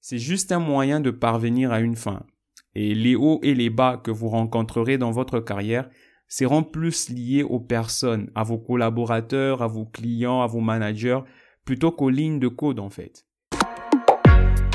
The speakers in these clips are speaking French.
c'est juste un moyen de parvenir à une fin. Et les hauts et les bas que vous rencontrerez dans votre carrière seront plus liés aux personnes, à vos collaborateurs, à vos clients, à vos managers, plutôt qu'aux lignes de code en fait.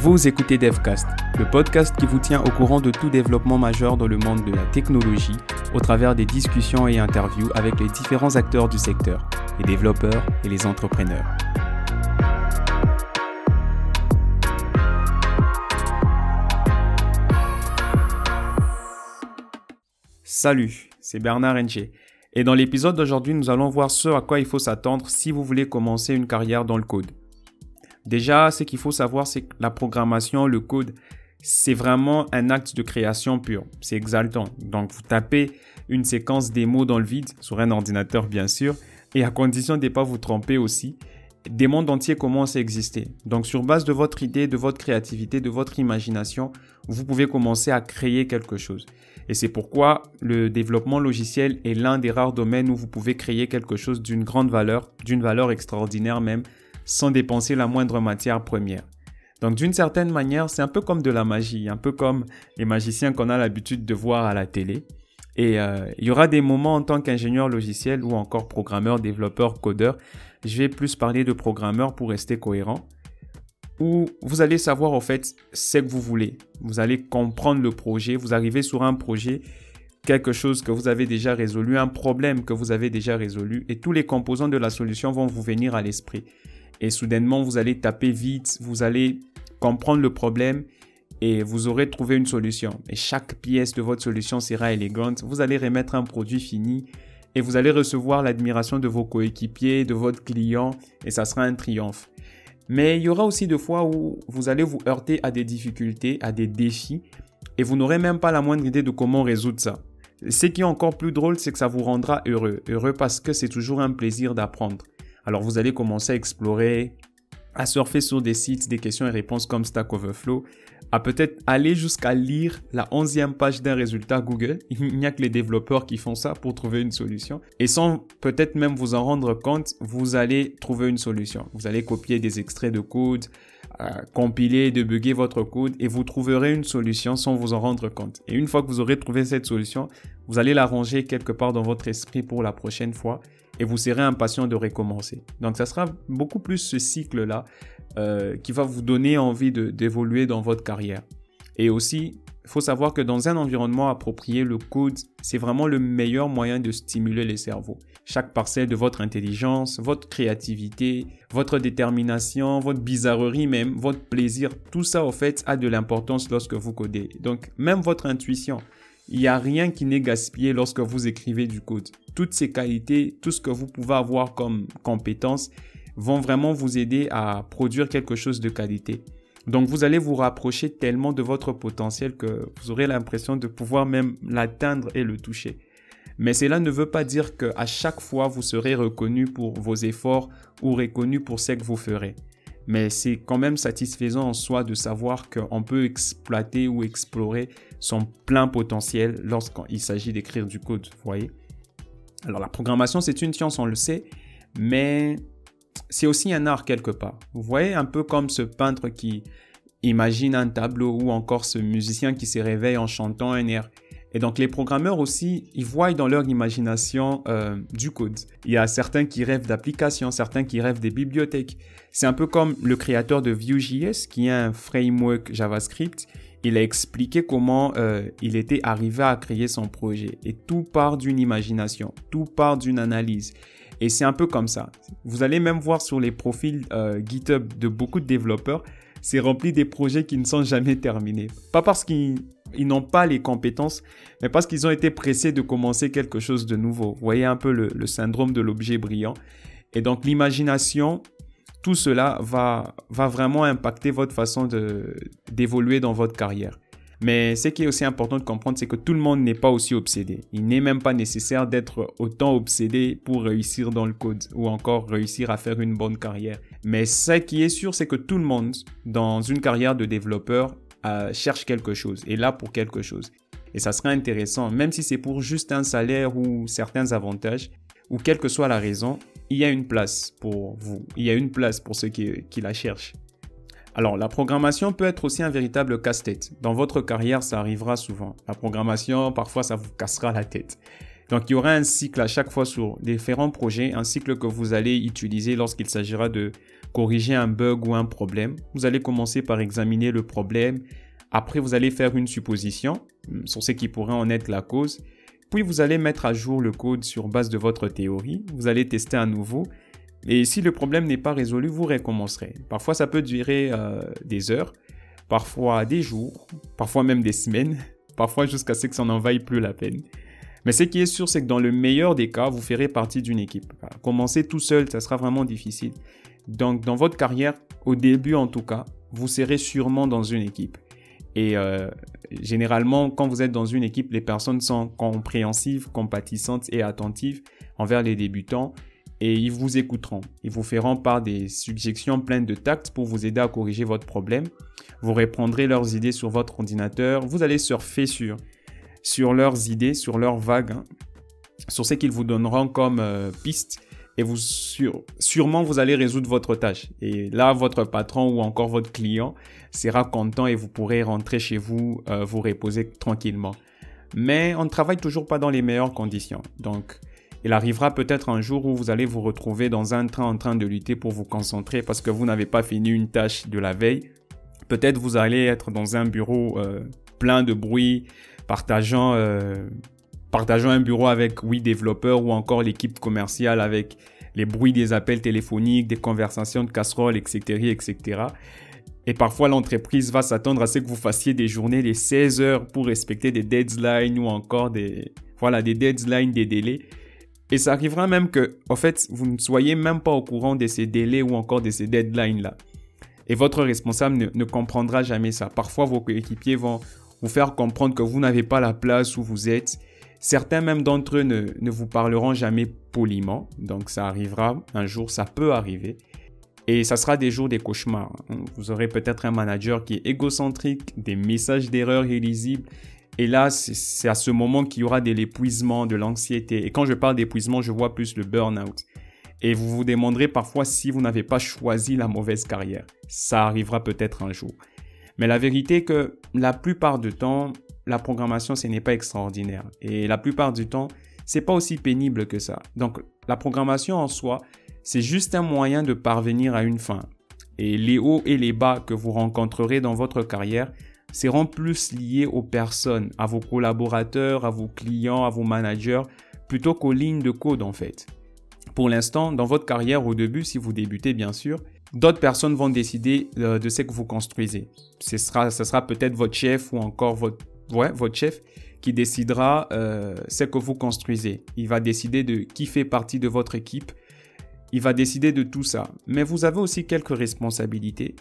Vous écoutez DevCast, le podcast qui vous tient au courant de tout développement majeur dans le monde de la technologie au travers des discussions et interviews avec les différents acteurs du secteur, les développeurs et les entrepreneurs. Salut, c'est Bernard Enche. Et dans l'épisode d'aujourd'hui, nous allons voir ce à quoi il faut s'attendre si vous voulez commencer une carrière dans le code. Déjà, ce qu'il faut savoir, c'est que la programmation, le code, c'est vraiment un acte de création pur. C'est exaltant. Donc, vous tapez une séquence démo dans le vide, sur un ordinateur bien sûr, et à condition de ne pas vous tromper aussi, des mondes entiers commencent à exister. Donc, sur base de votre idée, de votre créativité, de votre imagination, vous pouvez commencer à créer quelque chose. Et c'est pourquoi le développement logiciel est l'un des rares domaines où vous pouvez créer quelque chose d'une grande valeur, d'une valeur extraordinaire même, sans dépenser la moindre matière première. Donc d'une certaine manière, c'est un peu comme de la magie, un peu comme les magiciens qu'on a l'habitude de voir à la télé. Et euh, il y aura des moments en tant qu'ingénieur logiciel ou encore programmeur, développeur, codeur, je vais plus parler de programmeur pour rester cohérent, où vous allez savoir en fait ce que vous voulez. Vous allez comprendre le projet, vous arrivez sur un projet, quelque chose que vous avez déjà résolu, un problème que vous avez déjà résolu, et tous les composants de la solution vont vous venir à l'esprit. Et soudainement, vous allez taper vite, vous allez comprendre le problème et vous aurez trouvé une solution. Et chaque pièce de votre solution sera élégante. Vous allez remettre un produit fini et vous allez recevoir l'admiration de vos coéquipiers, de votre client et ça sera un triomphe. Mais il y aura aussi des fois où vous allez vous heurter à des difficultés, à des défis, et vous n'aurez même pas la moindre idée de comment résoudre ça. Ce qui est encore plus drôle, c'est que ça vous rendra heureux. Heureux parce que c'est toujours un plaisir d'apprendre. Alors vous allez commencer à explorer, à surfer sur des sites, des questions et réponses comme Stack Overflow, à peut-être aller jusqu'à lire la onzième page d'un résultat Google. Il n'y a que les développeurs qui font ça pour trouver une solution. Et sans peut-être même vous en rendre compte, vous allez trouver une solution. Vous allez copier des extraits de code, euh, compiler, débugger votre code et vous trouverez une solution sans vous en rendre compte. Et une fois que vous aurez trouvé cette solution, vous allez la ranger quelque part dans votre esprit pour la prochaine fois et vous serez impatient de recommencer. Donc ça sera beaucoup plus ce cycle-là euh, qui va vous donner envie d'évoluer dans votre carrière. Et aussi, il faut savoir que dans un environnement approprié, le code, c'est vraiment le meilleur moyen de stimuler les cerveaux. Chaque parcelle de votre intelligence, votre créativité, votre détermination, votre bizarrerie même, votre plaisir, tout ça au fait a de l'importance lorsque vous codez. Donc même votre intuition, il n'y a rien qui n'est gaspillé lorsque vous écrivez du code. Toutes ces qualités, tout ce que vous pouvez avoir comme compétences vont vraiment vous aider à produire quelque chose de qualité. Donc vous allez vous rapprocher tellement de votre potentiel que vous aurez l'impression de pouvoir même l'atteindre et le toucher. Mais cela ne veut pas dire qu'à chaque fois vous serez reconnu pour vos efforts ou reconnu pour ce que vous ferez mais c'est quand même satisfaisant en soi de savoir qu'on peut exploiter ou explorer son plein potentiel lorsqu'il s'agit d'écrire du code, vous voyez. Alors la programmation, c'est une science, on le sait, mais c'est aussi un art quelque part. Vous voyez, un peu comme ce peintre qui imagine un tableau ou encore ce musicien qui se réveille en chantant un air. Et donc les programmeurs aussi, ils voient dans leur imagination euh, du code. Il y a certains qui rêvent d'applications, certains qui rêvent des bibliothèques. C'est un peu comme le créateur de Vue.js, qui est un framework JavaScript. Il a expliqué comment euh, il était arrivé à créer son projet. Et tout part d'une imagination, tout part d'une analyse. Et c'est un peu comme ça. Vous allez même voir sur les profils euh, GitHub de beaucoup de développeurs, c'est rempli des projets qui ne sont jamais terminés. Pas parce qu'ils n'ont pas les compétences, mais parce qu'ils ont été pressés de commencer quelque chose de nouveau. Vous voyez un peu le, syndrome de l'objet brillant. Et donc l'imagination, tout cela va, va vraiment impacter votre façon d'évoluer dans votre carrière. Mais ce qui est aussi important de comprendre, c'est que tout le monde n'est pas aussi obsédé. Il n'est même pas nécessaire d'être autant obsédé pour réussir dans le code ou encore réussir à faire une bonne carrière. Mais ce qui est sûr, c'est que tout le monde, dans une carrière de développeur, euh, cherche quelque chose, est là pour quelque chose. Et ça serait intéressant, même si c'est pour juste un salaire ou certains avantages, ou quelle que soit la raison, il y a une place pour vous. Il y a une place pour ceux qui, qui la cherchent. Alors, la programmation peut être aussi un véritable casse-tête. Dans votre carrière, ça arrivera souvent. La programmation, parfois, ça vous cassera la tête. Donc, il y aura un cycle à chaque fois sur différents projets, un cycle que vous allez utiliser lorsqu'il s'agira de corriger un bug ou un problème. Vous allez commencer par examiner le problème. Après, vous allez faire une supposition hmm, sur ce qui pourrait en être la cause. Puis, vous allez mettre à jour le code sur base de votre théorie. Vous allez tester à nouveau et si le problème n'est pas résolu, vous recommencerez. Parfois, ça peut durer euh, des heures, parfois des jours, parfois même des semaines, parfois jusqu'à ce que ça n'en vaille plus la peine. Mais ce qui est sûr, c'est que dans le meilleur des cas, vous ferez partie d'une équipe. Commencer tout seul, ça sera vraiment difficile. Donc, dans votre carrière, au début en tout cas, vous serez sûrement dans une équipe. Et euh, généralement, quand vous êtes dans une équipe, les personnes sont compréhensives, compatissantes et attentives envers les débutants et ils vous écouteront. Ils vous feront part des suggestions pleines de tact pour vous aider à corriger votre problème. Vous reprendrez leurs idées sur votre ordinateur. Vous allez surfer sur, sur leurs idées, sur leurs vagues, hein, sur ce qu'ils vous donneront comme euh, piste. Et vous sûrement vous allez résoudre votre tâche. Et là, votre patron ou encore votre client sera content et vous pourrez rentrer chez vous, euh, vous reposer tranquillement. Mais on ne travaille toujours pas dans les meilleures conditions. Donc, il arrivera peut-être un jour où vous allez vous retrouver dans un train en train de lutter pour vous concentrer parce que vous n'avez pas fini une tâche de la veille. Peut-être vous allez être dans un bureau euh, plein de bruit, partageant, euh, partageant un bureau avec huit développeurs ou encore l'équipe commerciale avec les bruits des appels téléphoniques, des conversations de casseroles, etc., etc. Et parfois, l'entreprise va s'attendre à ce que vous fassiez des journées de 16 heures pour respecter des deadlines ou encore des, voilà, des deadlines, des délais. Et ça arrivera même que, en fait, vous ne soyez même pas au courant de ces délais ou encore de ces deadlines-là. Et votre responsable ne, comprendra jamais ça. Parfois, vos coéquipiers vont vous faire comprendre que vous n'avez pas la place où vous êtes. Certains même d'entre eux ne, ne vous parleront jamais poliment. Donc ça arrivera un jour, ça peut arriver. Et ça sera des jours des cauchemars. Vous aurez peut-être un manager qui est égocentrique, des messages d'erreur illisibles et là, c'est à ce moment qu'il y aura de l'épuisement, de l'anxiété. Et quand je parle d'épuisement, je vois plus le burn-out. Et vous vous demanderez parfois si vous n'avez pas choisi la mauvaise carrière. Ça arrivera peut-être un jour. Mais la vérité est que la plupart du temps, la programmation, ce n'est pas extraordinaire. Et la plupart du temps, c'est pas aussi pénible que ça. Donc, la programmation en soi, c'est juste un moyen de parvenir à une fin. Et les hauts et les bas que vous rencontrerez dans votre carrière seront plus liés aux personnes, à vos collaborateurs, à vos clients, à vos managers, plutôt qu'aux lignes de code en fait. Pour l'instant, dans votre carrière au début, si vous débutez bien sûr, d'autres personnes vont décider euh, de ce que vous construisez. Ce sera, ce sera peut-être votre chef ou encore votre, ouais, votre chef qui décidera euh, ce que vous construisez. Il va décider de qui fait partie de votre équipe. Il va décider de tout ça. Mais vous avez aussi quelques responsabilités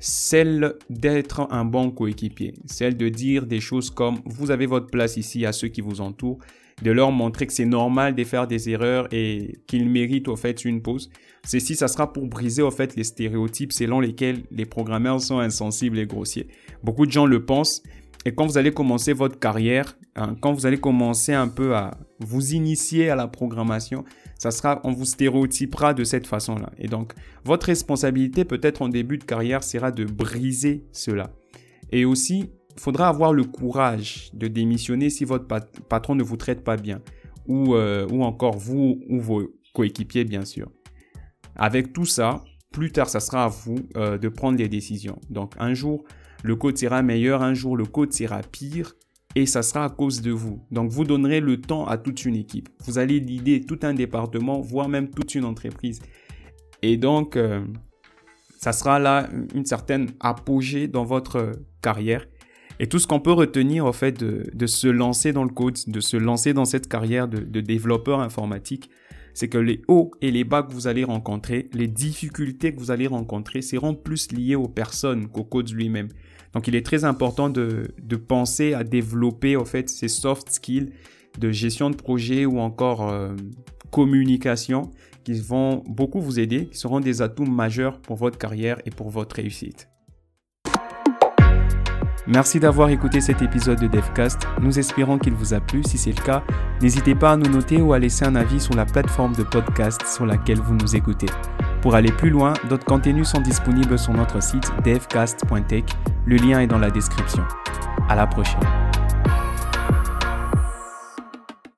celle d'être un bon coéquipier, celle de dire des choses comme vous avez votre place ici à ceux qui vous entourent, de leur montrer que c'est normal de faire des erreurs et qu'ils méritent au fait une pause. Ceci, ça sera pour briser au fait les stéréotypes selon lesquels les programmeurs sont insensibles et grossiers. Beaucoup de gens le pensent et quand vous allez commencer votre carrière, hein, quand vous allez commencer un peu à vous initier à la programmation, ça sera, on vous stéréotypera de cette façon-là. Et donc, votre responsabilité peut-être en début de carrière sera de briser cela. Et aussi, il faudra avoir le courage de démissionner si votre patron ne vous traite pas bien. Ou, euh, ou encore vous ou vos coéquipiers, bien sûr. Avec tout ça, plus tard, ça sera à vous euh, de prendre les décisions. Donc, un jour, le code sera meilleur, un jour, le code sera pire et ça sera à cause de vous. Donc vous donnerez le temps à toute une équipe. Vous allez l'idée tout un département, voire même toute une entreprise. Et donc, euh, ça sera là une certaine apogée dans votre carrière. Et tout ce qu'on peut retenir, au fait, de, se lancer dans le code, de se lancer dans cette carrière de développeur informatique, c'est que les hauts et les bas que vous allez rencontrer, les difficultés que vous allez rencontrer seront plus liées aux personnes qu'au code lui-même. Donc il est très important de, penser à développer en fait ces soft skills de gestion de projet ou encore euh, communication qui vont beaucoup vous aider, qui seront des atouts majeurs pour votre carrière et pour votre réussite. Merci d'avoir écouté cet épisode de DevCast. Nous espérons qu'il vous a plu. Si c'est le cas, n'hésitez pas à nous noter ou à laisser un avis sur la plateforme de podcast sur laquelle vous nous écoutez. Pour aller plus loin, d'autres contenus sont disponibles sur notre site devcast.tech. Le lien est dans la description. À la prochaine.